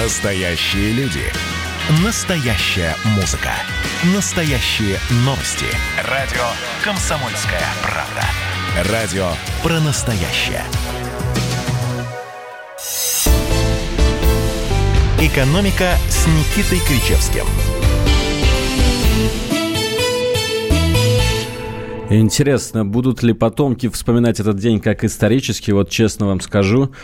Настоящие люди. Настоящая музыка. Настоящие новости. Радио «Комсомольская правда». Радио про настоящее. «Экономика» с Никитой Кричевским. Интересно, будут ли потомки вспоминать этот день как исторический? Вот честно вам скажу,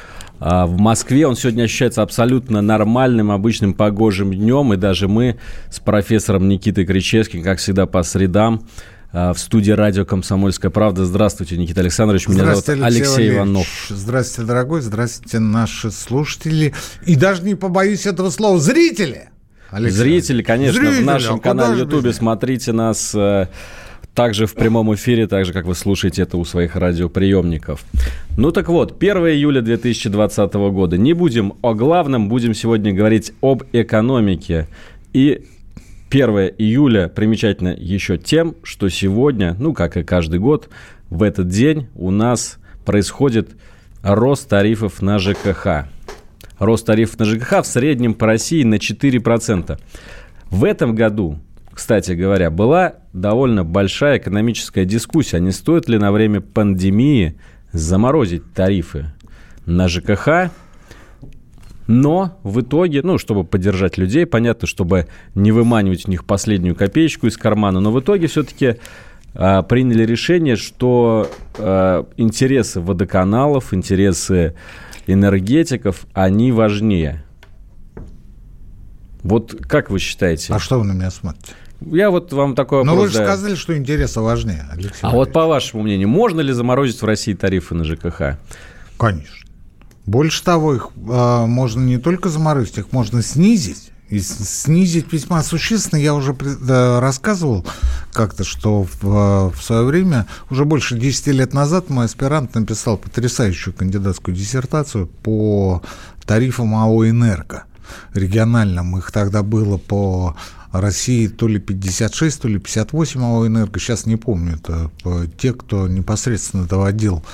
в Москве он сегодня ощущается абсолютно нормальным, обычным погожим днем. И даже мы с профессором Никитой Кричевским, как всегда, по средам а, в студии радио «Комсомольская правда». Здравствуйте, Никита Александрович. Меня зовут Алексей, Алексей Иванов. Здравствуйте, дорогой. Здравствуйте, наши слушатели. И даже не побоюсь этого слова, зрители. Алексей. Зрители, конечно, Зрители, в нашем а канале YouTube смотрите нас э, также в прямом эфире, так же, как вы слушаете это у своих радиоприемников. Ну так вот, 1 июля 2020 года. Не будем о главном, будем сегодня говорить об экономике. И 1 июля примечательно еще тем, что сегодня, ну как и каждый год, в этот день у нас происходит рост тарифов на ЖКХ. Рост тарифов на ЖКХ в среднем по России на 4%. В этом году кстати говоря, была довольно большая экономическая дискуссия, не стоит ли на время пандемии заморозить тарифы на ЖКХ, но в итоге, ну, чтобы поддержать людей, понятно, чтобы не выманивать у них последнюю копеечку из кармана, но в итоге все-таки а, приняли решение, что а, интересы водоканалов, интересы энергетиков, они важнее. Вот как вы считаете? А что вы на меня смотрите? Я вот вам такой вопрос... Но вы же да. сказали, что интересы важнее, Алексей. А вот по вашему мнению, можно ли заморозить в России тарифы на ЖКХ? Конечно. Больше того, их э, можно не только заморозить, их можно снизить. И снизить весьма существенно. Я уже рассказывал как-то, что в, в свое время, уже больше 10 лет назад, мой аспирант написал потрясающую кандидатскую диссертацию по тарифам АО «Энерго» региональным. Их тогда было по России то ли 56, то ли 58 АО «Энерго», сейчас не помню, это те, кто непосредственно доводил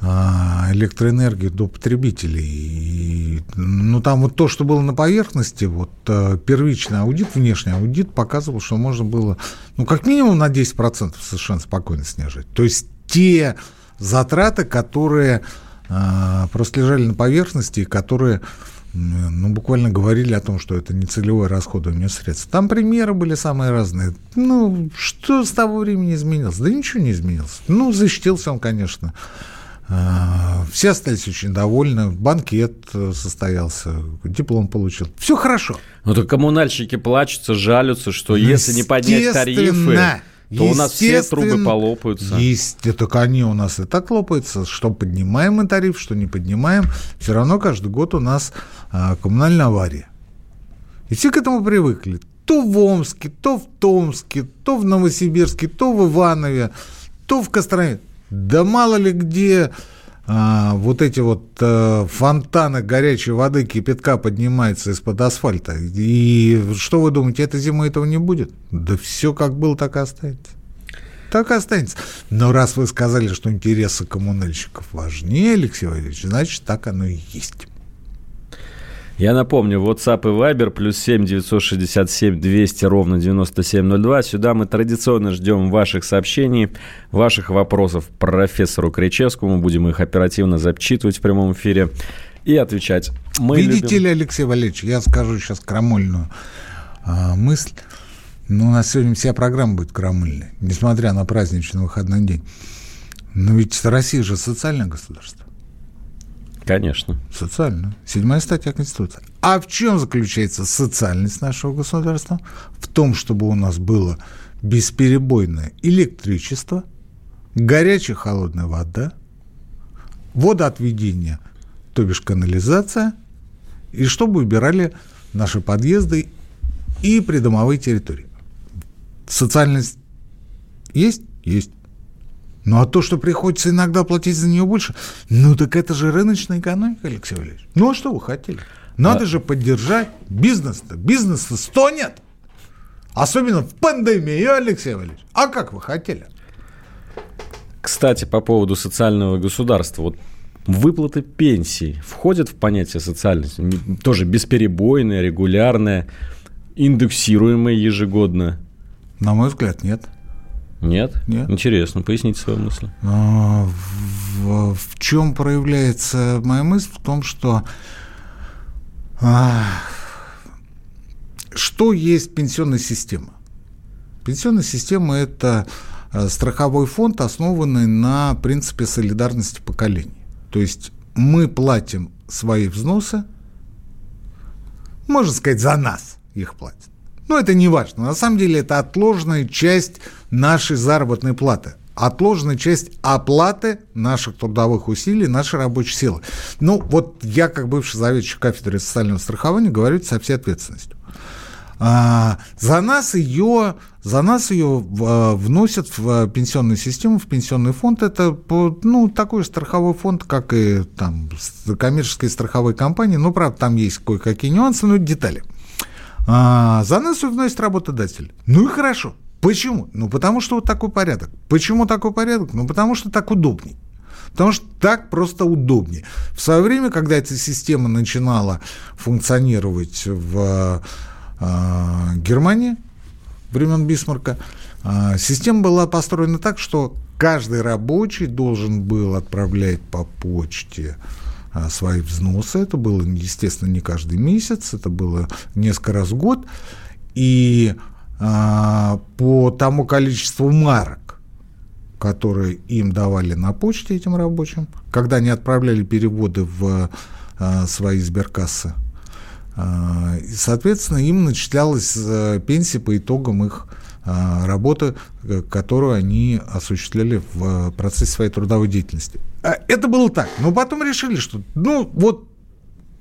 а, электроэнергию до потребителей. И, ну, там вот то, что было на поверхности, вот э, первичный аудит, внешний аудит показывал, что можно было, ну, как минимум на 10% совершенно спокойно снижать. То есть те затраты, которые э, просто лежали на поверхности, которые ну, буквально говорили о том, что это не целевое расходование средств. Там примеры были самые разные. Ну, что с того времени изменилось? Да ничего не изменилось. Ну, защитился он, конечно. А, все остались очень довольны. Банкет состоялся, диплом получил. Все хорошо. Ну, то коммунальщики плачутся, жалятся, что если не поднять тарифы то у нас все трубы полопаются. Есть, это они у нас и так лопаются. Что поднимаем мы тариф, что не поднимаем, все равно каждый год у нас а, коммунальная авария. И все к этому привыкли. То в Омске, то в Томске, то в Новосибирске, то в Иванове, то в Костроме. Да мало ли где а, вот эти вот а, фонтаны горячей воды, кипятка поднимаются из-под асфальта. И что вы думаете, этой зимой этого не будет? Да все как было, так и останется. Так и останется. Но раз вы сказали, что интересы коммунальщиков важнее, Алексей Валерьевич, значит, так оно и есть. Я напомню, WhatsApp и Viber плюс 7 967 200 ровно 9702. Сюда мы традиционно ждем ваших сообщений, ваших вопросов профессору Кричевскому. Будем их оперативно зачитывать в прямом эфире и отвечать. Мы Видите любим... ли, Алексей Валерьевич, я скажу сейчас крамольную а, мысль. Ну, у нас сегодня вся программа будет крамольной, несмотря на праздничный выходной день. Но ведь Россия же социальное государство. Конечно. Социально. Седьмая статья Конституции. А в чем заключается социальность нашего государства? В том, чтобы у нас было бесперебойное электричество, горячая холодная вода, водоотведение, то бишь канализация, и чтобы убирали наши подъезды и придомовые территории. Социальность есть? Есть. Ну, а то, что приходится иногда платить за нее больше, ну, так это же рыночная экономика, Алексей Валерьевич. Ну, а что вы хотели? Надо а... же поддержать бизнес-то. Бизнес-то стонет. Особенно в пандемию, Алексей Валерьевич. А как вы хотели? Кстати, по поводу социального государства. Вот выплаты пенсий входят в понятие социальности? Тоже бесперебойное, регулярное, индексируемое ежегодно? На мой взгляд, нет. Нет? Нет. Интересно, поясните свою мысль. А, в, в чем проявляется моя мысль? В том, что а, что есть пенсионная система? Пенсионная система – это а, страховой фонд, основанный на принципе солидарности поколений. То есть мы платим свои взносы, можно сказать, за нас их платят. Но это не важно. На самом деле это отложенная часть нашей заработной платы. Отложенная часть оплаты наших трудовых усилий, нашей рабочей силы. Ну, вот я, как бывший заведующий кафедрой социального страхования, говорю со всей ответственностью. А, за нас ее, за нас ее а, вносят в пенсионную систему, в пенсионный фонд. Это ну, такой страховой фонд, как и там коммерческие страховые компании. Ну, правда, там есть кое-какие нюансы, но детали. А, за нас вносит работодатель. Ну и хорошо. Почему? Ну, потому что вот такой порядок. Почему такой порядок? Ну, потому что так удобней. Потому что так просто удобнее. В свое время, когда эта система начинала функционировать в э, Германии, времен Бисмарка, э, система была построена так, что каждый рабочий должен был отправлять по почте а, свои взносы. Это было, естественно, не каждый месяц, это было несколько раз в год. И а, по тому количеству марок, которые им давали на почте этим рабочим, когда они отправляли переводы в а, свои сберкассы, а, соответственно, им начислялась а, пенсия по итогам их а, работы, э, которую они осуществляли в процессе своей трудовой деятельности. А, это было так. Но потом решили, что, ну, вот,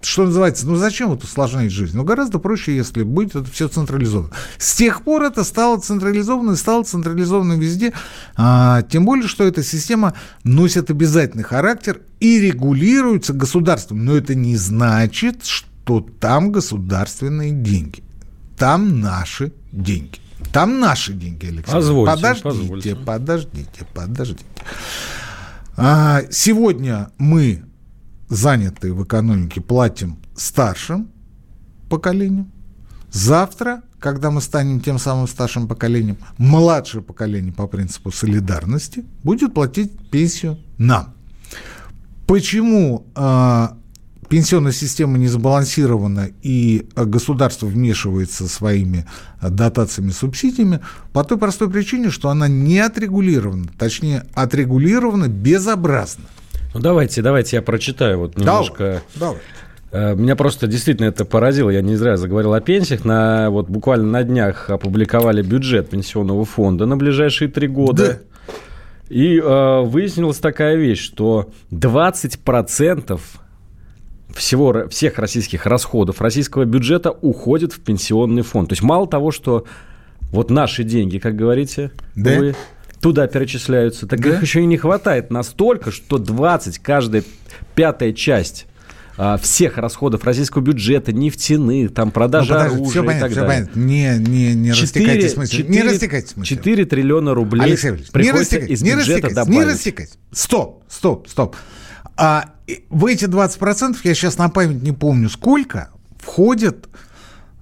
что называется, ну зачем вот усложнять жизнь? Ну, гораздо проще, если будет это все централизовано. С тех пор это стало централизовано и стало централизовано везде. А, тем более, что эта система носит обязательный характер и регулируется государством. Но это не значит, что там государственные деньги. Там наши деньги. Там наши деньги, Алексей. Позвольте, подождите, позвольте. подождите, подождите. А, сегодня мы заняты в экономике, платим старшим поколением. Завтра, когда мы станем тем самым старшим поколением, младшее поколение по принципу солидарности будет платить пенсию нам. Почему э, пенсионная система не сбалансирована и государство вмешивается своими дотациями, субсидиями по той простой причине, что она не отрегулирована, точнее, отрегулирована безобразно. Ну давайте, давайте я прочитаю вот немножко. Давай, давай. Э, меня просто действительно это поразило. Я не зря заговорил о пенсиях. На, вот буквально на днях опубликовали бюджет пенсионного фонда на ближайшие три года. Да. И э, выяснилась такая вещь, что 20% всего, всех российских расходов российского бюджета уходит в пенсионный фонд. То есть мало того, что вот наши деньги, как говорите, да? вы туда перечисляются, так да? их еще и не хватает настолько, что 20, каждая пятая часть а, всех расходов российского бюджета, нефтяных, там, продажа ну, оружия все понятно, и так все далее. Понятно. Не, не, не 4, растекайтесь мыслью. 4, не растекайтесь мыслью. 4 триллиона рублей Алексей приходится не из не бюджета добавить. Не растекайтесь. Стоп, стоп, стоп. А в эти 20%, я сейчас на память не помню сколько, входят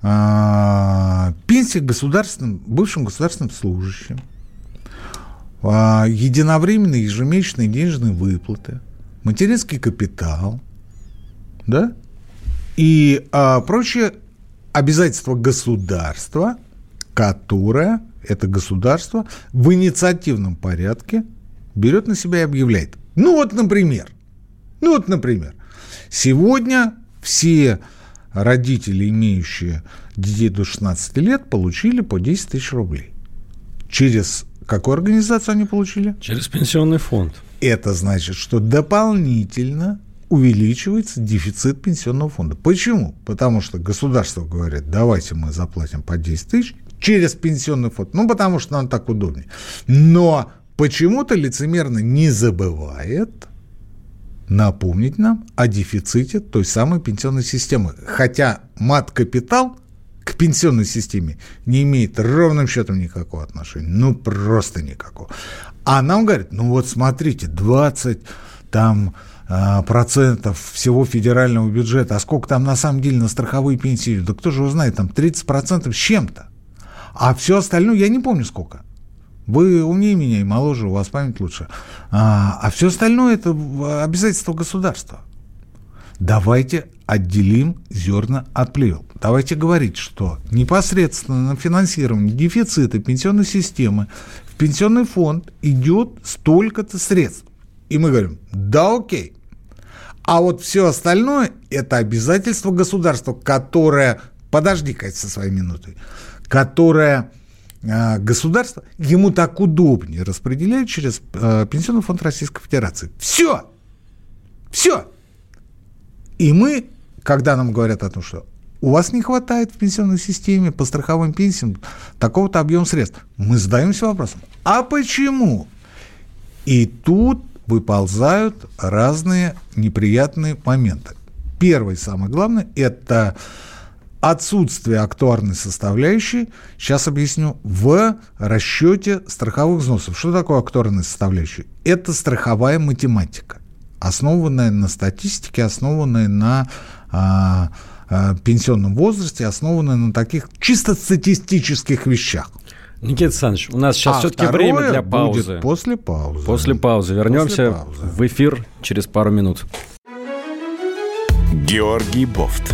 а, пенсии государственным, бывшим государственным служащим, а, единовременные ежемесячные денежные выплаты, материнский капитал, да, и а, прочие обязательства государства, которое это государство в инициативном порядке берет на себя и объявляет. Ну вот, например, ну вот, например, сегодня все родители, имеющие детей до 16 лет, получили по 10 тысяч рублей. Через какую организацию они получили? Через пенсионный фонд. Это значит, что дополнительно увеличивается дефицит пенсионного фонда. Почему? Потому что государство говорит, давайте мы заплатим по 10 тысяч через пенсионный фонд. Ну, потому что нам так удобнее. Но почему-то лицемерно не забывает напомнить нам о дефиците той самой пенсионной системы. Хотя мат-капитал к пенсионной системе не имеет ровным счетом никакого отношения. Ну, просто никакого. А нам говорят, ну вот смотрите, 20 там а, процентов всего федерального бюджета, а сколько там на самом деле на страховые пенсии, да кто же узнает, там 30 процентов с чем-то. А все остальное я не помню сколько. Вы умнее меня и моложе, у вас память лучше. А, а все остальное это обязательство государства. Давайте отделим зерна от плевел. Давайте говорить, что непосредственно на финансирование дефицита пенсионной системы в пенсионный фонд идет столько-то средств. И мы говорим, да окей. А вот все остальное – это обязательство государства, которое, подожди, Кать, со своей минутой, которое государство ему так удобнее распределяет через э, Пенсионный фонд Российской Федерации. Все! Все! И мы, когда нам говорят о том, что у вас не хватает в пенсионной системе по страховым пенсиям такого-то объема средств, мы задаемся вопросом, а почему? И тут выползают разные неприятные моменты. Первый, самый главный, это отсутствие актуарной составляющей, сейчас объясню, в расчете страховых взносов. Что такое актуарная составляющая? Это страховая математика, основанная на статистике, основанная на а, а, пенсионном возрасте, основанная на таких чисто статистических вещах. Никита Александрович, у нас сейчас а все-таки время для паузы. Будет после паузы. После паузы. Вернемся после паузы. в эфир через пару минут. Георгий Бофт.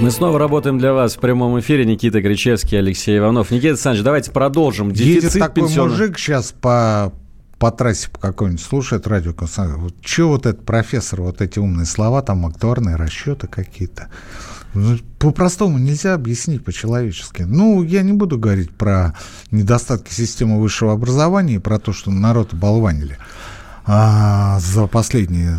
Мы снова работаем для вас в прямом эфире. Никита Кричевский, Алексей Иванов. Никита Александрович, давайте продолжим. Дефицит Едет такой пенсионных... мужик сейчас по по трассе по какой-нибудь слушает радио вот что вот этот профессор, вот эти умные слова, там актуарные расчеты какие-то. Ну, по-простому нельзя объяснить по-человечески. Ну, я не буду говорить про недостатки системы высшего образования и про то, что народ оболванили а, за последние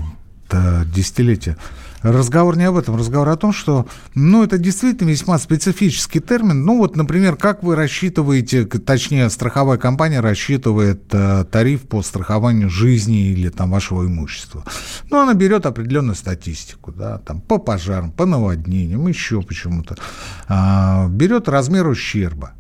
десятилетия. Разговор не об этом, разговор о том, что, ну, это действительно весьма специфический термин. Ну, вот, например, как вы рассчитываете, точнее, страховая компания рассчитывает э, тариф по страхованию жизни или там вашего имущества. Ну, она берет определенную статистику, да, там, по пожарам, по наводнениям, еще почему-то. Э, берет размер ущерба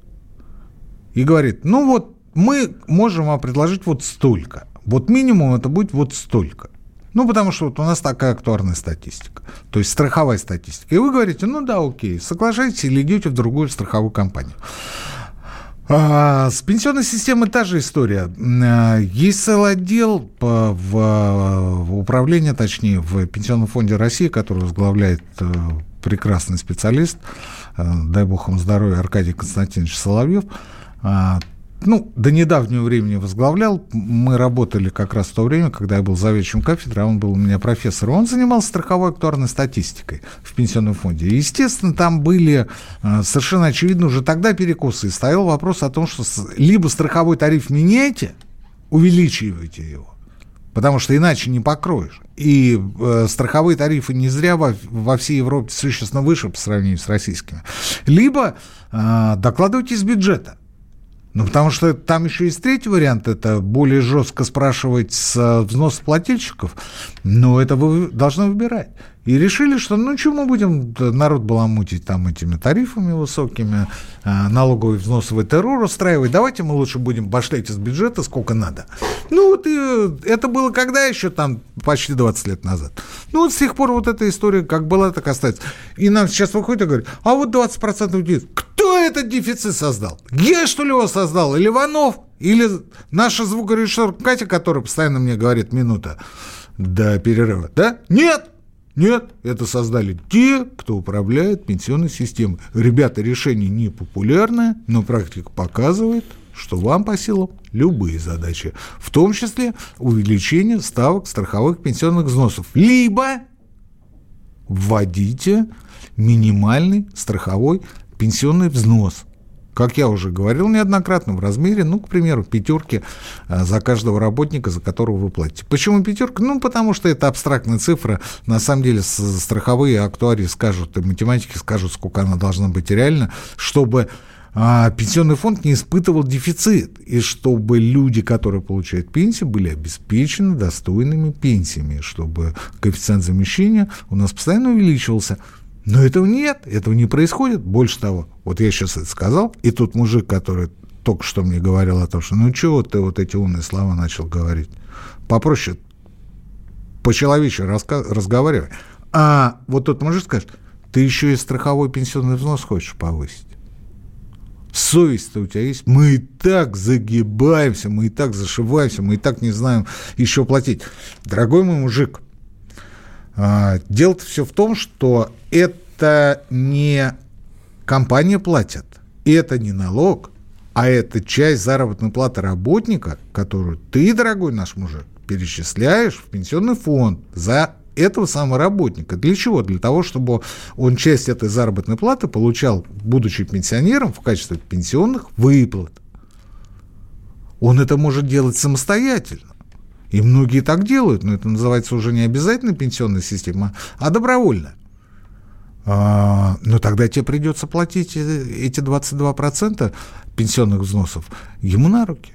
и говорит, ну, вот мы можем вам предложить вот столько. Вот минимум это будет вот столько. Ну, потому что вот у нас такая актуарная статистика, то есть страховая статистика. И вы говорите, ну да, окей, соглашайтесь или идете в другую страховую компанию. А, с пенсионной системой та же история. А, есть целый отдел в, в управлении, точнее, в Пенсионном фонде России, который возглавляет э, прекрасный специалист, э, дай бог ему здоровья, Аркадий Константинович Соловьев. Ну, до недавнего времени возглавлял. Мы работали как раз в то время, когда я был заведующим кафедры, а он был у меня профессор. Он занимался страховой актуарной статистикой в пенсионном фонде. Естественно, там были э, совершенно очевидно уже тогда перекосы. И стоял вопрос о том, что либо страховой тариф меняйте, увеличивайте его, потому что иначе не покроешь. И э, страховые тарифы не зря во, во всей Европе существенно выше по сравнению с российскими. Либо э, докладывайте из бюджета. Ну, потому что там еще есть третий вариант, это более жестко спрашивать с взносоплательщиков, но это вы должны выбирать. И решили, что ну что мы будем народ баламутить там этими тарифами высокими, э, налоговый взносовый террор устраивать, давайте мы лучше будем башлять из бюджета сколько надо. Ну вот и э, это было когда еще там почти 20 лет назад. Ну вот с тех пор вот эта история как была, так остается. И нам сейчас выходит и говорит, а вот 20% дефицит. Кто этот дефицит создал? Я что ли его создал? Или Иванов? Или наша звукорежиссер Катя, которая постоянно мне говорит минута до перерыва? Да? Нет! Нет, это создали те, кто управляет пенсионной системой. Ребята, решение не популярное, но практика показывает, что вам по силам любые задачи, в том числе увеличение ставок страховых пенсионных взносов. Либо вводите минимальный страховой пенсионный взнос, как я уже говорил неоднократно, в размере, ну, к примеру, пятерки а, за каждого работника, за которого вы платите. Почему пятерка? Ну, потому что это абстрактная цифра. На самом деле страховые актуарии скажут, и математики скажут, сколько она должна быть реально, чтобы а пенсионный фонд не испытывал дефицит, и чтобы люди, которые получают пенсию, были обеспечены достойными пенсиями, чтобы коэффициент замещения у нас постоянно увеличивался. Но этого нет, этого не происходит. Больше того, вот я сейчас это сказал, и тут мужик, который только что мне говорил о том, что ну чего ты вот эти умные слова начал говорить, попроще, по-человечески разговаривай. А вот тот мужик скажет, ты еще и страховой пенсионный взнос хочешь повысить. Совесть-то у тебя есть? Мы и так загибаемся, мы и так зашиваемся, мы и так не знаем еще платить. Дорогой мой мужик, дело-то все в том, что это не компания платит, это не налог, а это часть заработной платы работника, которую ты, дорогой наш мужик, перечисляешь в пенсионный фонд за этого самого работника. Для чего? Для того, чтобы он часть этой заработной платы получал, будучи пенсионером, в качестве пенсионных выплат. Он это может делать самостоятельно. И многие так делают, но это называется уже не обязательно пенсионная система, а добровольно. А, но тогда тебе придется платить э, эти 22% пенсионных взносов ему на руки.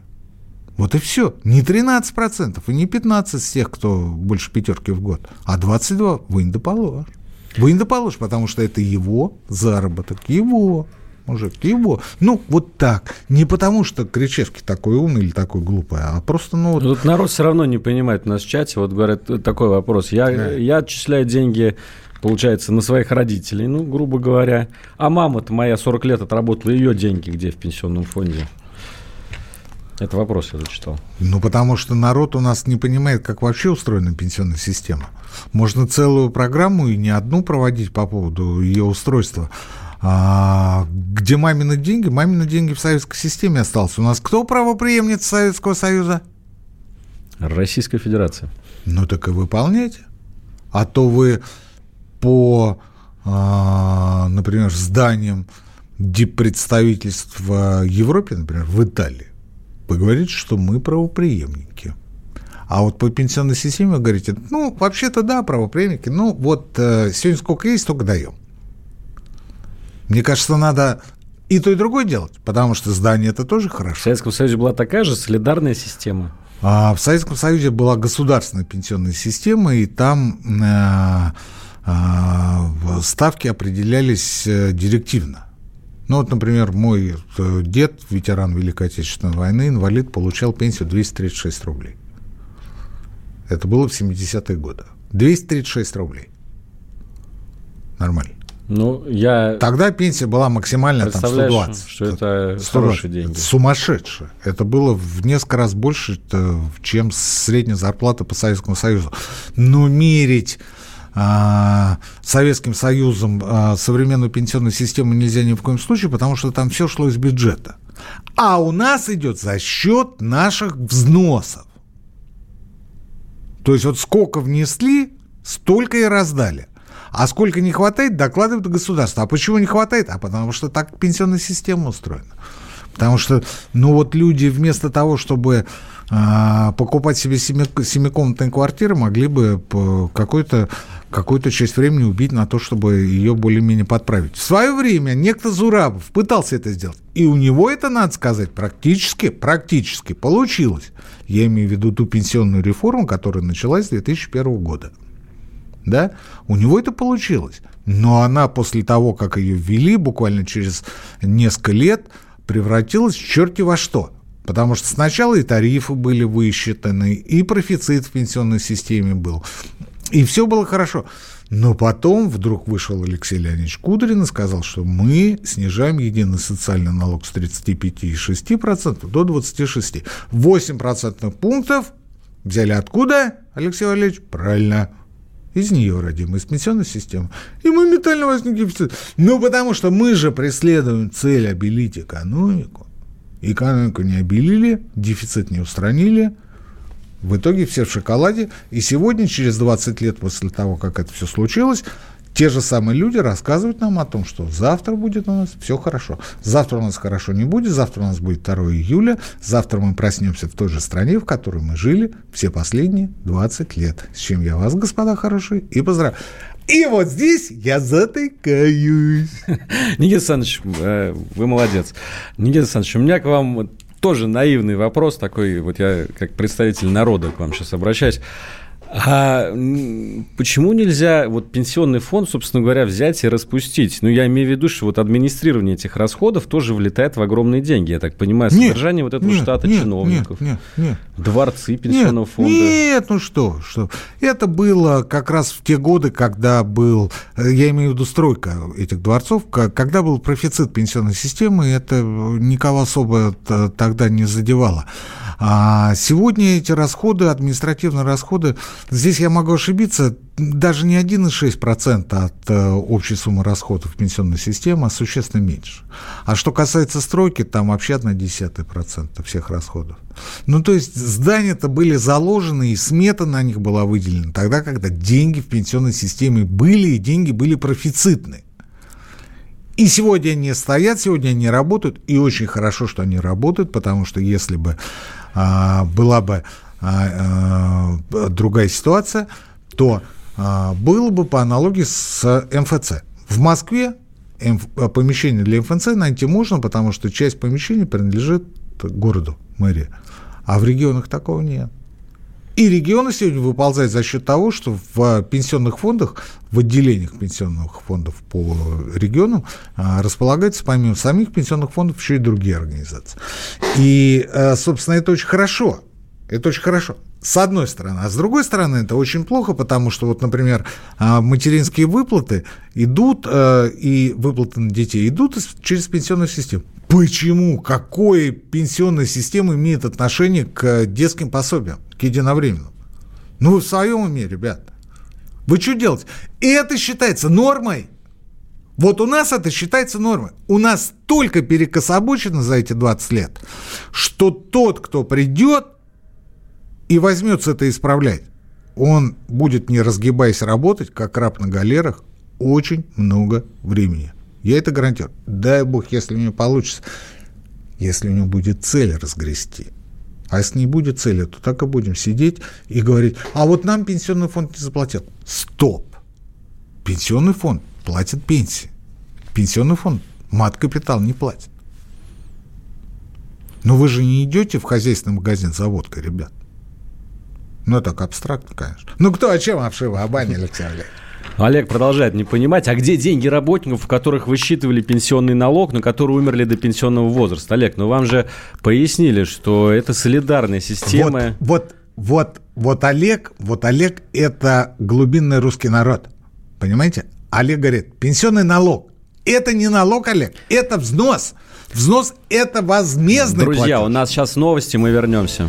Вот и все. Не 13% и не 15% с тех, кто больше пятерки в год, а 22% вы не доположь. Вы не доположь, потому что это его заработок, его мужик, его. Ну, вот так. Не потому, что Кричевский такой умный или такой глупый, а просто, ну... Вот... Тут народ все равно не понимает у нас в чате. Вот говорят, такой вопрос. Я, да. я отчисляю деньги получается, на своих родителей, ну, грубо говоря. А мама-то моя 40 лет отработала, ее деньги где в пенсионном фонде? Это вопрос я зачитал. Ну, потому что народ у нас не понимает, как вообще устроена пенсионная система. Можно целую программу и не одну проводить по поводу ее устройства. А, где мамины деньги? Мамины деньги в советской системе остался. У нас кто правоприемница Советского Союза? Российская Федерация. Ну, так и выполняйте. А то вы по, а, например, зданиям диппредставительств в Европе, например, в Италии, вы говорите, что мы правоприемники. А вот по пенсионной системе вы говорите, ну, вообще-то да, правоприемники, ну, вот э, сегодня сколько есть, столько даем. Мне кажется, надо и то, и другое делать, потому что здание это тоже хорошо. В Советском Союзе была такая же солидарная система. А в Советском Союзе была государственная пенсионная система, и там э, э, ставки определялись э, директивно. Ну вот, например, мой э, дед, ветеран Великой Отечественной войны, инвалид, получал пенсию 236 рублей. Это было в 70-е годы. 236 рублей. Нормально. Ну, я... Тогда пенсия была максимальная там 120. что это 120. хорошие деньги. Сумасшедшие. Это было в несколько раз больше, чем средняя зарплата по Советскому Союзу. Но мерить а, Советским Союзом а, современную пенсионную систему нельзя ни в коем случае, потому что там все шло из бюджета. А у нас идет за счет наших взносов. То есть вот сколько внесли, столько и раздали. А сколько не хватает, докладывает государство. А почему не хватает? А потому что так пенсионная система устроена. Потому что, ну вот люди вместо того, чтобы э, покупать себе семикомнатные квартиры, могли бы какую-то часть времени убить на то, чтобы ее более-менее подправить. В свое время некто Зурабов пытался это сделать. И у него это, надо сказать, практически, практически получилось. Я имею в виду ту пенсионную реформу, которая началась с 2001 года. Да? У него это получилось. Но она после того, как ее ввели, буквально через несколько лет, превратилась в черти во что. Потому что сначала и тарифы были высчитаны, и профицит в пенсионной системе был, и все было хорошо. Но потом вдруг вышел Алексей Леонидович Кудрин и сказал, что мы снижаем единый социальный налог с 35,6% до 26%. 8 процентных пунктов взяли откуда, Алексей Валерьевич? Правильно, из нее, родимой, из пенсионной системы. И моментально возник дефицит. Ну, потому что мы же преследуем цель обелить экономику. Экономику не обелили, дефицит не устранили, в итоге все в шоколаде. И сегодня, через 20 лет после того, как это все случилось, те же самые люди рассказывают нам о том, что завтра будет у нас все хорошо. Завтра у нас хорошо не будет, завтра у нас будет 2 июля, завтра мы проснемся в той же стране, в которой мы жили все последние 20 лет. С чем я вас, господа хорошие, и поздравляю. И вот здесь я затыкаюсь. Никита Александрович, э, вы молодец. Никита Александрович, у меня к вам тоже наивный вопрос такой, вот я как представитель народа к вам сейчас обращаюсь. А почему нельзя вот пенсионный фонд, собственно говоря, взять и распустить? Ну, я имею в виду, что вот администрирование этих расходов тоже влетает в огромные деньги. Я так понимаю, содержание нет, вот этого нет, штата нет, чиновников. Нет, нет, нет. Дворцы пенсионного нет, фонда. Нет, ну что, что. Это было как раз в те годы, когда был, я имею в виду стройка этих дворцов, когда был профицит пенсионной системы, это никого особо тогда не задевало. А сегодня эти расходы, административные расходы, здесь я могу ошибиться, даже не 1,6% от э, общей суммы расходов пенсионной системы, а существенно меньше. А что касается стройки, там вообще 1,1% всех расходов. Ну, то есть здания-то были заложены, и смета на них была выделена тогда, когда деньги в пенсионной системе были, и деньги были профицитны. И сегодня они стоят, сегодня они работают, и очень хорошо, что они работают, потому что если бы была бы а, а, другая ситуация, то было бы по аналогии с МФЦ. В Москве помещение для МФЦ найти можно, потому что часть помещений принадлежит городу, мэрии. А в регионах такого нет. И регионы сегодня выползают за счет того, что в пенсионных фондах, в отделениях пенсионных фондов по регионам располагаются помимо самих пенсионных фондов еще и другие организации. И, э, собственно, это очень хорошо. Это очень хорошо. С одной стороны. А с другой стороны, это очень плохо, потому что, вот, например, а, материнские выплаты идут, э, и выплаты на детей идут через пенсионную систему. Почему? Какое пенсионная система имеет отношение к детским пособиям, к единовременным? Ну, вы в своем уме, ребят. Вы что делаете? И это считается нормой. Вот у нас это считается нормой. У нас только перекособочено за эти 20 лет, что тот, кто придет и возьмется это исправлять, он будет, не разгибаясь, работать, как раб на галерах, очень много времени. Я это гарантирую. Дай бог, если у него получится. Если у него будет цель разгрести. А если не будет цели, то так и будем сидеть и говорить, а вот нам пенсионный фонд не заплатил. Стоп! Пенсионный фонд платит пенсии. Пенсионный фонд мат-капитал не платит. Но вы же не идете в хозяйственный магазин за водкой, ребят. Ну, так абстрактно, конечно. Ну, кто о чем обшива? О бане, Алексей Олегович. Олег продолжает не понимать, а где деньги работников, у которых высчитывали пенсионный налог, но которые умерли до пенсионного возраста? Олег, ну вам же пояснили, что это солидарная система. Вот, вот, вот, вот Олег, вот Олег – это глубинный русский народ. Понимаете? Олег говорит, пенсионный налог. Это не налог, Олег, это взнос. Взнос – это возмездный Друзья, платеж. у нас сейчас новости, мы вернемся.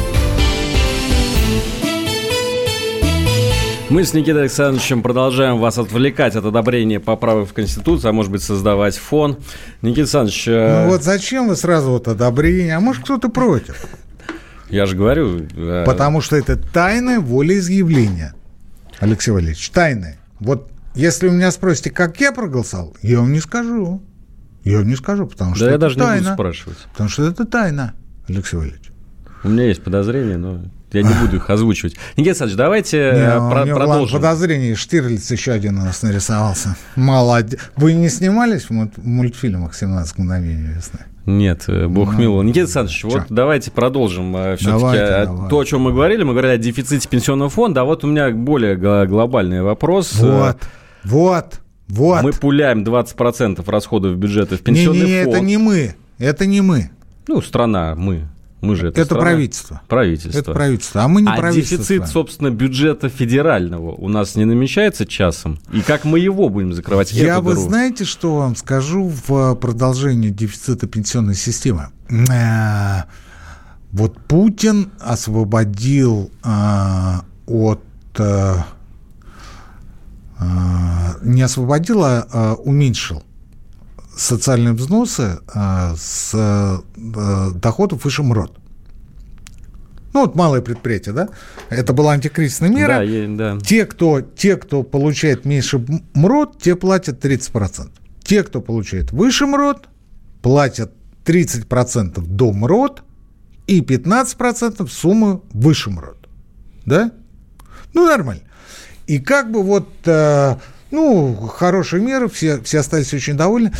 Мы с Никитой Александровичем продолжаем вас отвлекать от одобрения поправок в Конституцию, а может быть создавать фон. Никита Александрович... Э, ну вот зачем вы сразу вот одобрение? А может кто-то против? Я же говорю... Э, Потому что это тайное волеизъявление, Алексей Валерьевич, тайное. Вот если у меня спросите, как я проголосовал, я вам не скажу. Я вам не скажу, потому что да это я даже тайна. не буду спрашивать. Потому что это тайна, Алексей Валерьевич. У меня есть подозрения, но я не буду их озвучивать. Никита Александрович, давайте не, э, про- продолжим. Подозрение, Штирлиц еще один у нас нарисовался. Молодец. Вы не снимались в мультфильмах «17 мгновений весны»? Нет, э, бог ну. Никита Александрович, вот давайте продолжим э, все-таки давайте. то, о чем мы говорили. Мы говорили о дефиците пенсионного фонда, а вот у меня более глобальный вопрос. Вот, вот, вот. Мы пуляем 20% расходов бюджета в пенсионный не, не, фонд. это не мы, это не мы. Ну, страна, мы. Мы же это, это правительство. Правительство. Это правительство, а мы не а правительство. дефицит, собственно, бюджета федерального у нас не намечается часом? И как мы его будем закрывать? Я вы знаете, что вам скажу в продолжении дефицита пенсионной системы? Э, вот Путин освободил э, от... Э, не освободил, а уменьшил социальные взносы а, с а, доходов выше МРОД. Ну, вот малое предприятие, да? Это была антикризисная мера. Да, е- да. Те, кто, те, кто получает меньше МРОД, те платят 30%. Те, кто получает выше МРОД, платят 30% до МРОД и 15% суммы выше МРОД. Да? Ну, нормально. И как бы вот э, ну, хорошие меры, все, все остались очень довольны.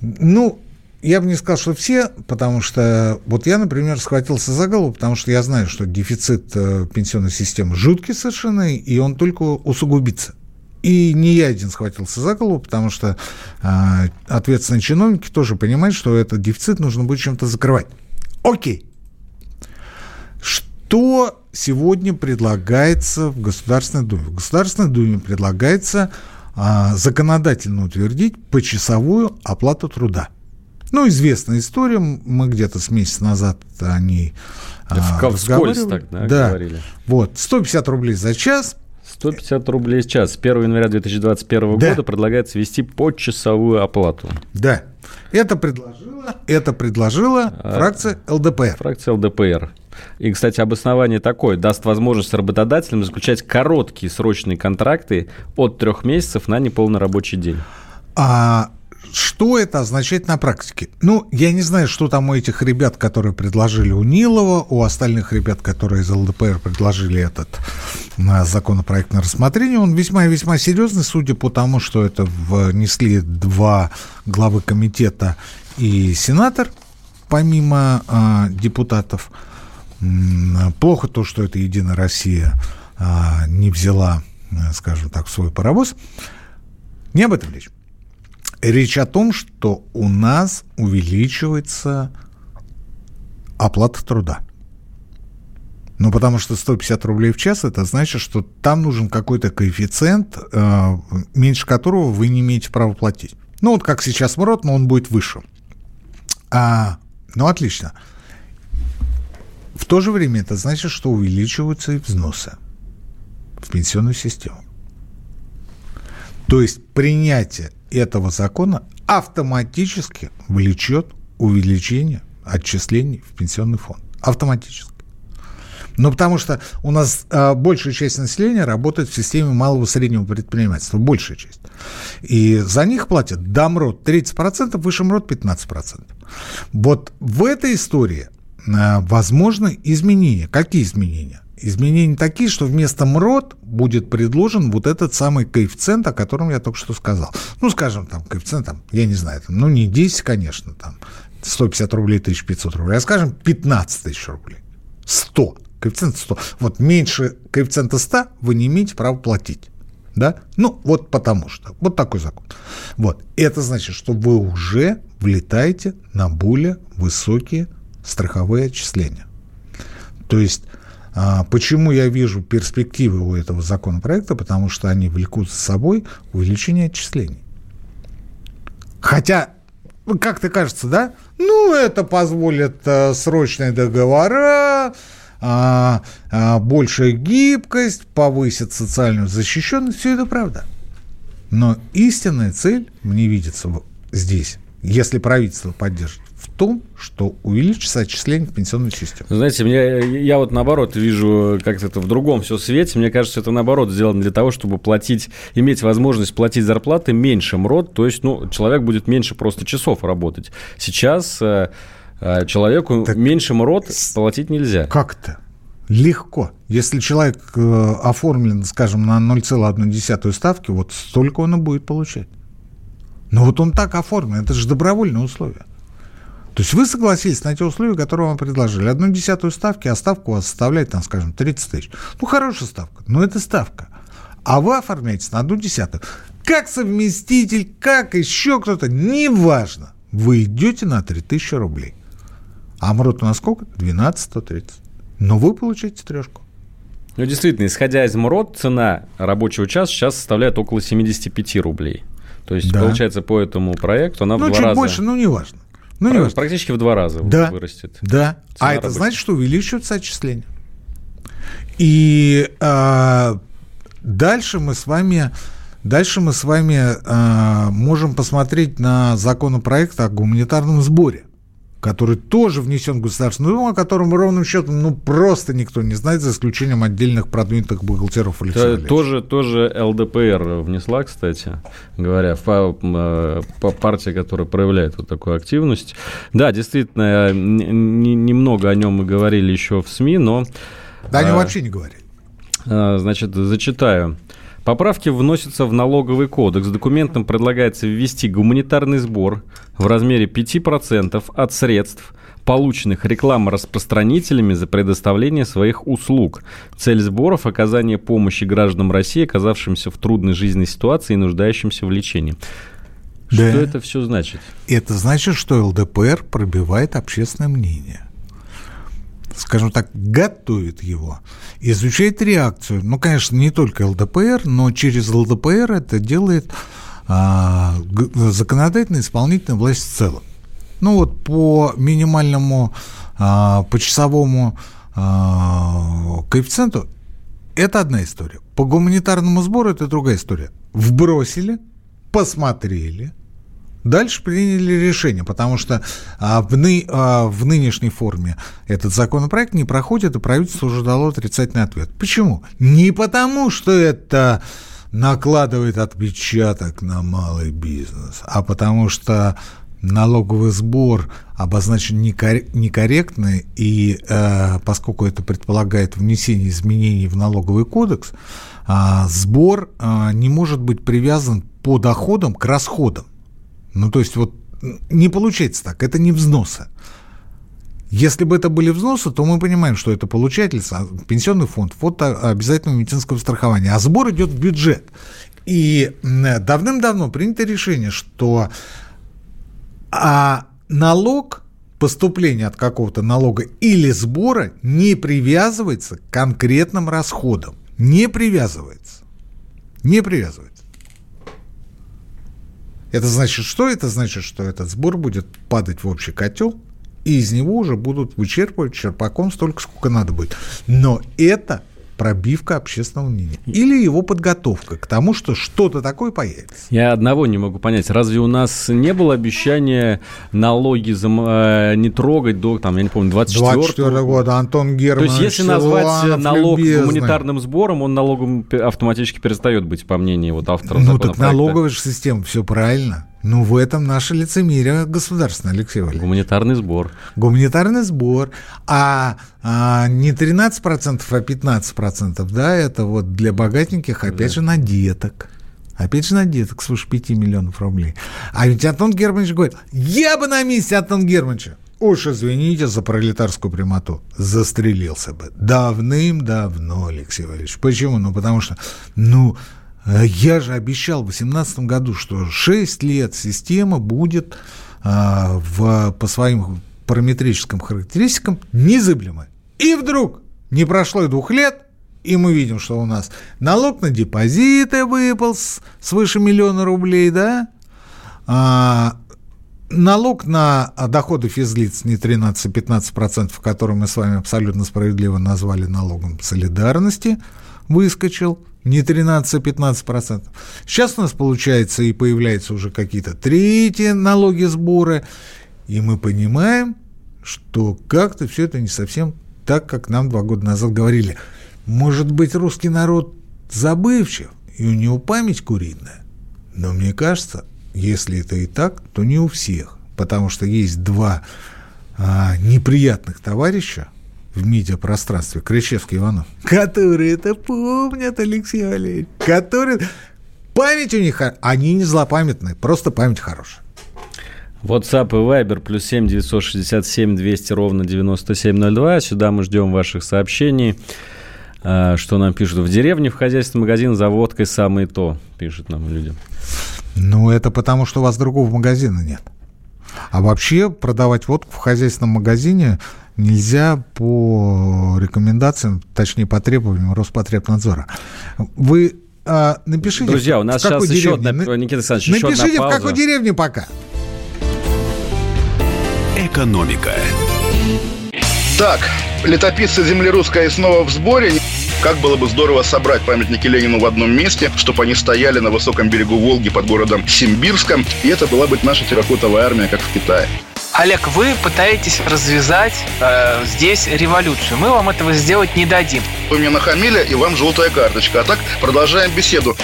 Ну, я бы не сказал, что все, потому что вот я, например, схватился за голову, потому что я знаю, что дефицит э, пенсионной системы жуткий совершенно, и он только усугубится. И не я один схватился за голову, потому что э, ответственные чиновники тоже понимают, что этот дефицит нужно будет чем-то закрывать. Окей. Что сегодня предлагается в Государственной Думе? В Государственной Думе предлагается законодательно утвердить почасовую оплату труда. Ну, известная история, мы где-то с месяца назад о ней а, вскользь так да, да. говорили. Вот, 150 рублей за час. 150 рублей в час. С 1 января 2021 да. года предлагается ввести почасовую оплату. Да. Это предложила, это предложила а, фракция ЛДПР. Фракция ЛДПР. И, кстати, обоснование такое. Даст возможность работодателям заключать короткие срочные контракты от трех месяцев на неполный рабочий день. А что это означает на практике? Ну, я не знаю, что там у этих ребят, которые предложили у Нилова, у остальных ребят, которые из ЛДПР предложили этот законопроект на рассмотрение. Он весьма и весьма серьезный, судя по тому, что это внесли два главы комитета и сенатор, помимо э, депутатов. Плохо то, что это «Единая Россия» а, не взяла, э, скажем так, свой паровоз. Не об этом речь. Речь о том, что у нас увеличивается оплата труда. Ну, потому что 150 рублей в час, это значит, что там нужен какой-то коэффициент, э, меньше которого вы не имеете права платить. Ну, вот как сейчас МРОД, но он будет выше. А, ну, отлично. В то же время это значит, что увеличиваются и взносы в пенсионную систему. То есть принятие этого закона автоматически влечет увеличение отчислений в пенсионный фонд. Автоматически. Ну, потому что у нас а, большая часть населения работает в системе малого и среднего предпринимательства. Большая часть. И за них платят Дамрот 30%, Высшемрот 15%. Вот в этой истории возможны изменения. Какие изменения? Изменения такие, что вместо МРОД будет предложен вот этот самый коэффициент, о котором я только что сказал. Ну, скажем, там, коэффициент, там, я не знаю, там, ну, не 10, конечно, там, 150 рублей, 1500 рублей, а, скажем, 15 тысяч рублей. 100. Коэффициент 100. Вот меньше коэффициента 100 вы не имеете права платить. Да? Ну, вот потому что. Вот такой закон. Вот. Это значит, что вы уже влетаете на более высокие страховые отчисления. То есть, а, почему я вижу перспективы у этого законопроекта? Потому что они влекут за собой увеличение отчислений. Хотя, как-то кажется, да? Ну, это позволит а, срочные договора, а, а, большая гибкость, повысит социальную защищенность. Все это правда. Но истинная цель мне видится здесь, если правительство поддержит в том, что увеличится отчисление в пенсионную систему. Знаете, мне, я вот наоборот вижу как-то это в другом все свете. Мне кажется, это наоборот сделано для того, чтобы платить, иметь возможность платить зарплаты меньше МРОД, то есть, ну, человек будет меньше просто часов работать. Сейчас э, э, человеку так меньше МРОД платить нельзя. Как-то? Легко. Если человек э, оформлен, скажем, на 0,1 ставки, вот столько он и будет получать. Но вот он так оформлен, это же добровольное условие. То есть вы согласились на те условия, которые вам предложили. Одну десятую ставки, а ставка у вас составляет, там, скажем, 30 тысяч. Ну, хорошая ставка, но это ставка. А вы оформляете на одну десятую. Как совместитель, как еще кто-то, неважно. Вы идете на 3000 рублей. А МРОТ у нас сколько? 12 130. Но вы получаете трешку. Ну, действительно, исходя из МРОТ, цена рабочего часа сейчас составляет около 75 рублей. То есть, да. получается, по этому проекту она ну, в два чуть раза... больше, ну, неважно. Ну, не Практически в два раза да, вырастет. Да, а это значит, что увеличиваются отчисления. И а, дальше мы с вами... Дальше мы с вами э, можем посмотреть на законопроект о гуманитарном сборе который тоже внесен в Государственную Думу, о котором ровным счетом ну, просто никто не знает, за исключением отдельных продвинутых бухгалтеров Алексея тоже, тоже ЛДПР внесла, кстати говоря, по, э, по партия, которая проявляет вот такую активность. Да, действительно, немного о нем мы говорили еще в СМИ, но... Да, они а, вообще не говорили. Значит, зачитаю. Поправки вносятся в налоговый кодекс. Документом предлагается ввести гуманитарный сбор в размере 5% от средств, полученных рекламораспространителями за предоставление своих услуг. Цель сборов – оказание помощи гражданам России, оказавшимся в трудной жизненной ситуации и нуждающимся в лечении. Да. Что это все значит? Это значит, что ЛДПР пробивает общественное мнение скажем так, готовит его, изучает реакцию. Ну, конечно, не только ЛДПР, но через ЛДПР это делает а, законодательная исполнительная власть в целом. Ну вот по минимальному, а, по часовому а, коэффициенту это одна история. По гуманитарному сбору это другая история. Вбросили, посмотрели, Дальше приняли решение, потому что а, в, ны, а, в нынешней форме этот законопроект не проходит, и правительство уже дало отрицательный ответ. Почему? Не потому, что это накладывает отпечаток на малый бизнес, а потому что налоговый сбор обозначен некорректно, и э, поскольку это предполагает внесение изменений в налоговый кодекс, э, сбор э, не может быть привязан по доходам к расходам. Ну, то есть вот не получается так, это не взносы. Если бы это были взносы, то мы понимаем, что это получатель, пенсионный фонд, фонд обязательного медицинского страхования, а сбор идет в бюджет. И давным-давно принято решение, что а налог, поступление от какого-то налога или сбора не привязывается к конкретным расходам. Не привязывается. Не привязывается. Это значит что? Это значит, что этот сбор будет падать в общий котел, и из него уже будут вычерпывать черпаком столько, сколько надо будет. Но это пробивка общественного мнения. Или его подготовка к тому, что что-то такое появится. Я одного не могу понять. Разве у нас не было обещания налоги за, э, не трогать до, там, я не помню, 24 24 года, Антон Герман. То есть, если назвать Силуанов, налог любезный. гуманитарным сбором, он налогом автоматически перестает быть, по мнению вот автора Ну, так налоговая же система, все правильно. Ну, в этом наше лицемерие государственное, Алексей Валерьевич. Гуманитарный сбор. Гуманитарный сбор. А, а не 13%, а 15%, да, это вот для богатеньких, опять да. же, на деток. Опять же, на деток свыше 5 миллионов рублей. А ведь Антон Германович говорит, я бы на месте Антона Германовича, уж извините за пролетарскую прямоту, застрелился бы. Давным-давно, Алексей Валерьевич. Почему? Ну, потому что, ну, я же обещал в 2018 году, что 6 лет система будет а, в, по своим параметрическим характеристикам незыблемая. И вдруг не прошло и двух лет, и мы видим, что у нас налог на депозиты выпал свыше миллиона рублей, да? А, налог на доходы физлиц не 13-15%, который мы с вами абсолютно справедливо назвали налогом солидарности, выскочил не 13-15%. А Сейчас у нас получается и появляются уже какие-то третьи налоги сборы, и мы понимаем, что как-то все это не совсем так, как нам два года назад говорили. Может быть, русский народ забывчив, и у него память куриная. Но мне кажется, если это и так, то не у всех. Потому что есть два а, неприятных товарища, в медиапространстве, Кричевский Иванов, которые это помнят, Алексей Валерьевич, которые... Память у них, они не злопамятные, просто память хорошая. WhatsApp и Viber плюс 7 967 200 ровно 9702. Сюда мы ждем ваших сообщений. А, что нам пишут? В деревне в хозяйственный магазин за водкой самое то, пишут нам люди. Ну, это потому, что у вас другого магазина нет. А вообще продавать водку в хозяйственном магазине нельзя по рекомендациям, точнее по требованиям Роспотребнадзора. Вы а, напишите... Друзья, у нас сейчас еще одна, Никита Александрович, еще Напишите, одна в какой деревне пока. Экономика. Так, летописцы земли русской снова в сборе. Как было бы здорово собрать памятники Ленину в одном месте, чтобы они стояли на высоком берегу Волги под городом Симбирском, и это была бы наша терракотовая армия, как в Китае. Олег, вы пытаетесь развязать э, здесь революцию. Мы вам этого сделать не дадим. Вы мне нахамили, и вам желтая карточка. А так продолжаем беседу.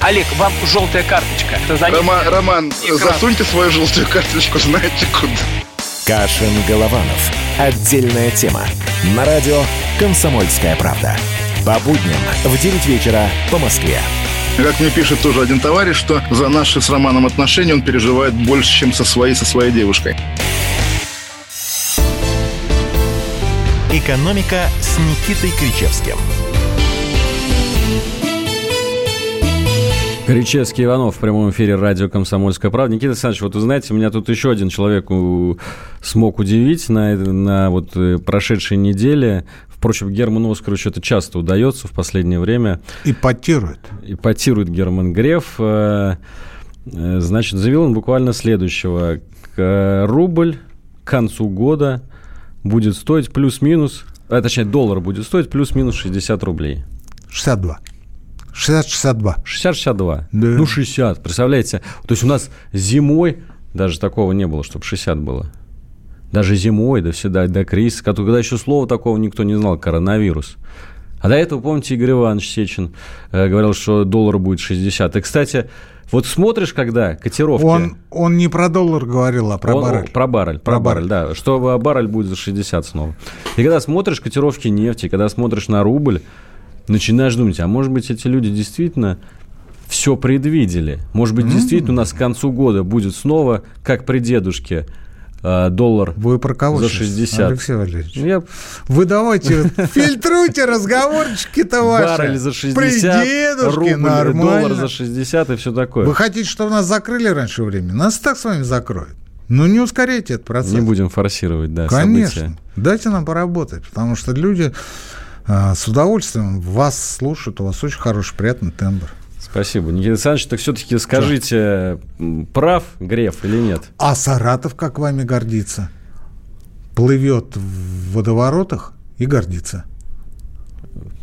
Олег, вам желтая карточка. Рома, Роман, экран. засуньте свою желтую карточку, знаете куда. Кашин-Голованов. Отдельная тема. На радио «Комсомольская правда». По будням в 9 вечера по Москве. Как мне пишет тоже один товарищ, что за наши с Романом отношения он переживает больше, чем со своей, со своей девушкой. «Экономика» с Никитой Кричевским – Кричевский Иванов в прямом эфире радио «Комсомольская правда». Никита Александрович, вот вы знаете, меня тут еще один человек смог удивить на, на вот э, прошедшей неделе. Впрочем, Герману Оскаровичу это часто удается в последнее время. Ипотирует. Ипотирует Герман Греф. Э, э, значит, заявил он буквально следующего. Рубль к концу года будет стоить плюс-минус, а точнее доллар будет стоить плюс-минус 60 рублей. 62. 60-62. 60-62. Да. Ну, 60. Представляете? То есть у нас зимой даже такого не было, чтобы 60 было. Даже зимой, до всегда, до кризиса, когда еще слова такого никто не знал, коронавирус. А до этого, помните, Игорь Иванович Сечин э, говорил, что доллар будет 60. И, кстати, вот смотришь, когда котировки... Он, он не про доллар говорил, а про он, баррель. Про баррель, про, про баррель, баррель, да. Что баррель будет за 60 снова. И когда смотришь котировки нефти, когда смотришь на рубль, начинаешь думать, а может быть эти люди действительно все предвидели. Может быть, действительно у нас к концу года будет снова, как при дедушке, доллар Вы про кого за 60. Алексей Валерьевич? Я... Вы давайте фильтруйте разговорчики-то ваши. Баррель за 60, при дедушке, рубль, нормально. доллар за 60 и все такое. Вы хотите, чтобы нас закрыли раньше времени? Нас так с вами закроют. Ну, не ускоряйте этот процесс. Не будем форсировать, да, Конечно. События. Дайте нам поработать, потому что люди а, с удовольствием вас слушают, у вас очень хороший, приятный тембр. Спасибо. Никита Александрович, так все-таки скажите, Что? прав Греф или нет? А Саратов как вами гордится? Плывет в водоворотах и гордится.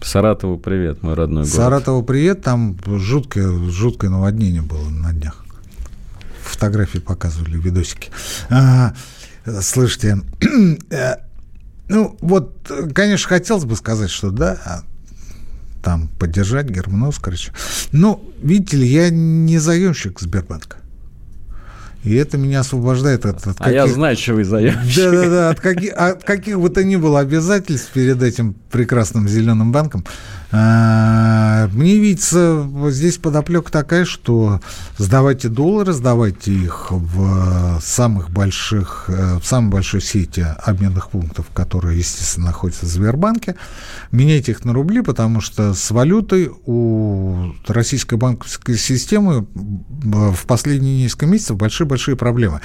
Саратову привет, мой родной город. Саратову привет, там жуткое, жуткое наводнение было на днях. Фотографии показывали, видосики. А, слышите, э, ну, вот, конечно, хотелось бы сказать, что да, там поддержать Германа Оскаровича. Но, видите ли, я не заемщик Сбербанка. И это меня освобождает от, от каких... А я знаю, что вы заемщик. Да-да-да, от, каких, от каких бы то ни было обязательств перед этим прекрасным зеленым банком. А, мне видится, здесь подоплека такая, что сдавайте доллары, сдавайте их в самых больших, э, в самой большой сети обменных пунктов, которые, естественно, находятся в Сбербанке. Меняйте их на рубли, потому что с валютой у российской банковской системы в последние несколько месяцев большие-большие проблемы.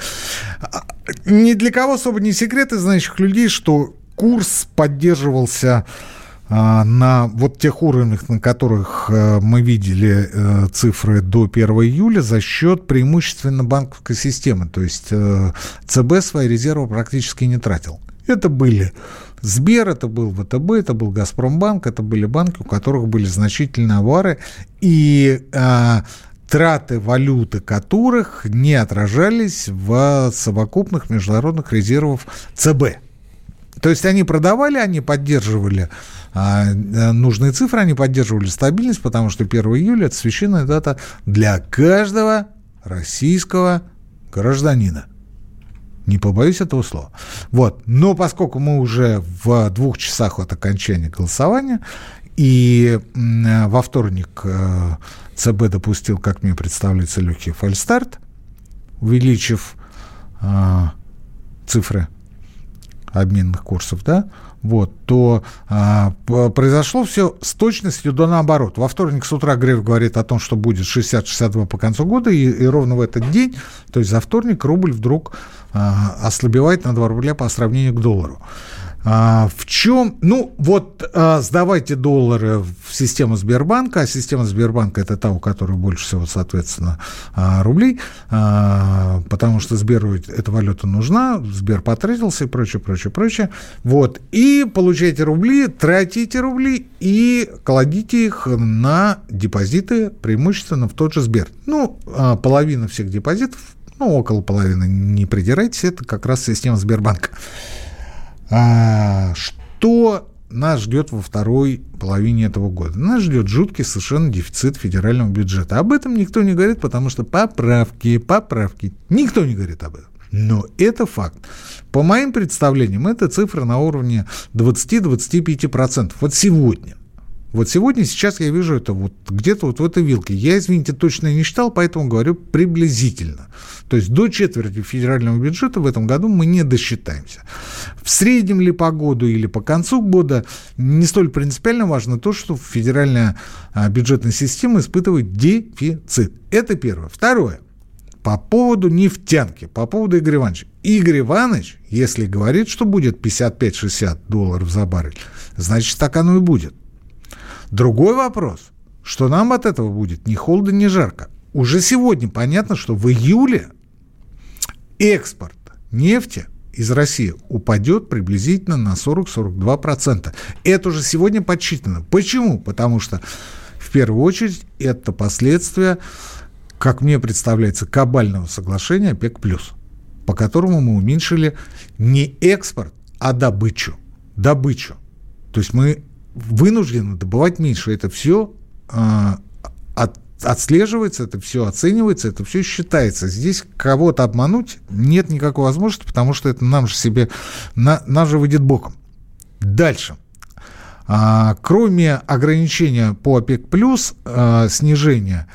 А, ни для кого особо не секрет из знающих людей, что курс поддерживался на вот тех уровнях, на которых э, мы видели э, цифры до 1 июля, за счет преимущественно банковской системы. То есть э, ЦБ свои резервы практически не тратил. Это были Сбер, это был ВТБ, это был Газпромбанк, это были банки, у которых были значительные авары, и а, траты валюты которых не отражались в совокупных международных резервах ЦБ. То есть они продавали, они поддерживали а, э, нужные цифры, они поддерживали стабильность, потому что 1 июля – это священная дата для каждого российского гражданина. Не побоюсь этого слова. Вот. Но поскольку мы уже в двух часах от окончания голосования, и э, во вторник э, ЦБ допустил, как мне представляется, легкий фальстарт, увеличив цифры обменных курсов, да, вот, то а, произошло все с точностью до наоборот. Во вторник с утра Греф говорит о том, что будет 60-62 по концу года, и, и ровно в этот день, то есть за вторник, рубль вдруг а, ослабевает на 2 рубля по сравнению к доллару. А, в чем, ну вот а, сдавайте доллары в систему Сбербанка, а система Сбербанка это та, у которой больше всего, соответственно, а, рублей, а, потому что Сберу эта валюта нужна, Сбер потратился и прочее, прочее, прочее. Вот, и получаете рубли, тратите рубли и кладите их на депозиты, преимущественно в тот же Сбер. Ну, а, половина всех депозитов, ну, около половины, не придирайтесь, это как раз система Сбербанка. А, что нас ждет во второй половине этого года? Нас ждет жуткий совершенно дефицит федерального бюджета. Об этом никто не говорит, потому что поправки, поправки. Никто не говорит об этом. Но это факт. По моим представлениям, это цифра на уровне 20-25%. Вот сегодня. Вот сегодня, сейчас я вижу это вот где-то вот в этой вилке. Я, извините, точно не считал, поэтому говорю приблизительно. То есть до четверти федерального бюджета в этом году мы не досчитаемся. В среднем ли по году или по концу года не столь принципиально важно то, что федеральная а, бюджетная система испытывает дефицит. Это первое. Второе. По поводу нефтянки, по поводу Игоря Ивановича. Игорь Иванович, если говорит, что будет 55-60 долларов за баррель, значит, так оно и будет. Другой вопрос, что нам от этого будет ни холодно, ни жарко. Уже сегодня понятно, что в июле экспорт нефти из России упадет приблизительно на 40-42%. Это уже сегодня подсчитано. Почему? Потому что в первую очередь это последствия, как мне представляется, кабального соглашения ОПЕК+, по которому мы уменьшили не экспорт, а добычу. Добычу. То есть мы вынуждены добывать меньше. Это все а, от, отслеживается, это все оценивается, это все считается. Здесь кого-то обмануть нет никакой возможности, потому что это нам же себе, на, нам же выйдет боком. Дальше. А, кроме ограничения по ОПЕК+, а, снижение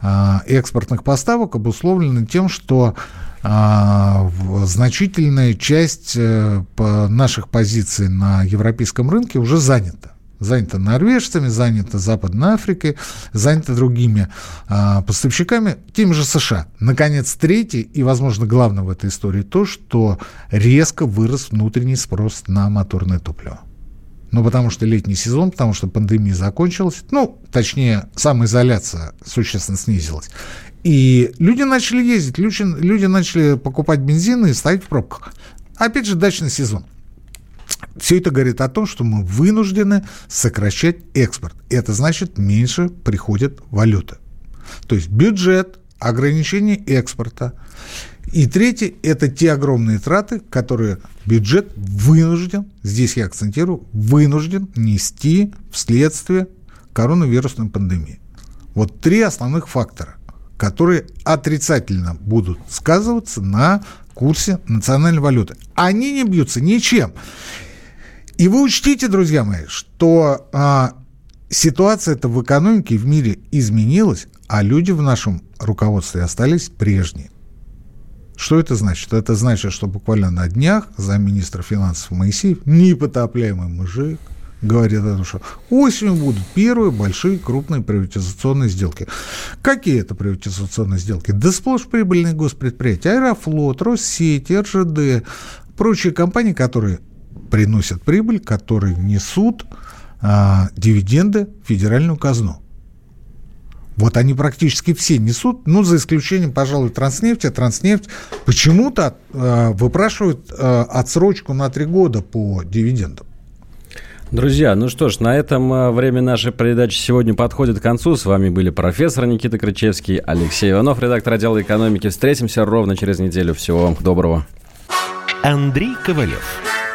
а, экспортных поставок обусловлено тем, что а, значительная часть а, наших позиций на европейском рынке уже занята занято норвежцами, занято Западной Африкой, занято другими а, поставщиками, теми же США. Наконец, третий и, возможно, главное в этой истории то, что резко вырос внутренний спрос на моторное топливо. Ну, потому что летний сезон, потому что пандемия закончилась, ну, точнее, самоизоляция существенно снизилась. И люди начали ездить, люди, люди начали покупать бензин и стоять в пробках. Опять же, дачный сезон. Все это говорит о том, что мы вынуждены сокращать экспорт. Это значит, меньше приходит валюта. То есть бюджет, ограничение экспорта. И третье – это те огромные траты, которые бюджет вынужден, здесь я акцентирую, вынужден нести вследствие коронавирусной пандемии. Вот три основных фактора, которые отрицательно будут сказываться на курсе национальной валюты. Они не бьются ничем. И вы учтите, друзья мои, что а, ситуация эта в экономике в мире изменилась, а люди в нашем руководстве остались прежние. Что это значит? Это значит, что буквально на днях замминистра финансов Моисеев, непотопляемый мужик, говорит о том, что осенью будут первые большие крупные приватизационные сделки. Какие это приватизационные сделки? Да сплошь прибыльные госпредприятия. Аэрофлот, Россеть, РЖД, прочие компании, которые приносят прибыль, которые несут а, дивиденды в федеральную казну. Вот они практически все несут, ну, за исключением, пожалуй, Транснефти. Транснефть почему-то э, выпрашивает э, отсрочку на три года по дивидендам. Друзья, ну что ж, на этом э, время нашей передачи сегодня подходит к концу. С вами были профессор Никита Крычевский, Алексей Иванов, редактор отдела экономики. Встретимся ровно через неделю. Всего вам доброго. Андрей Ковалев.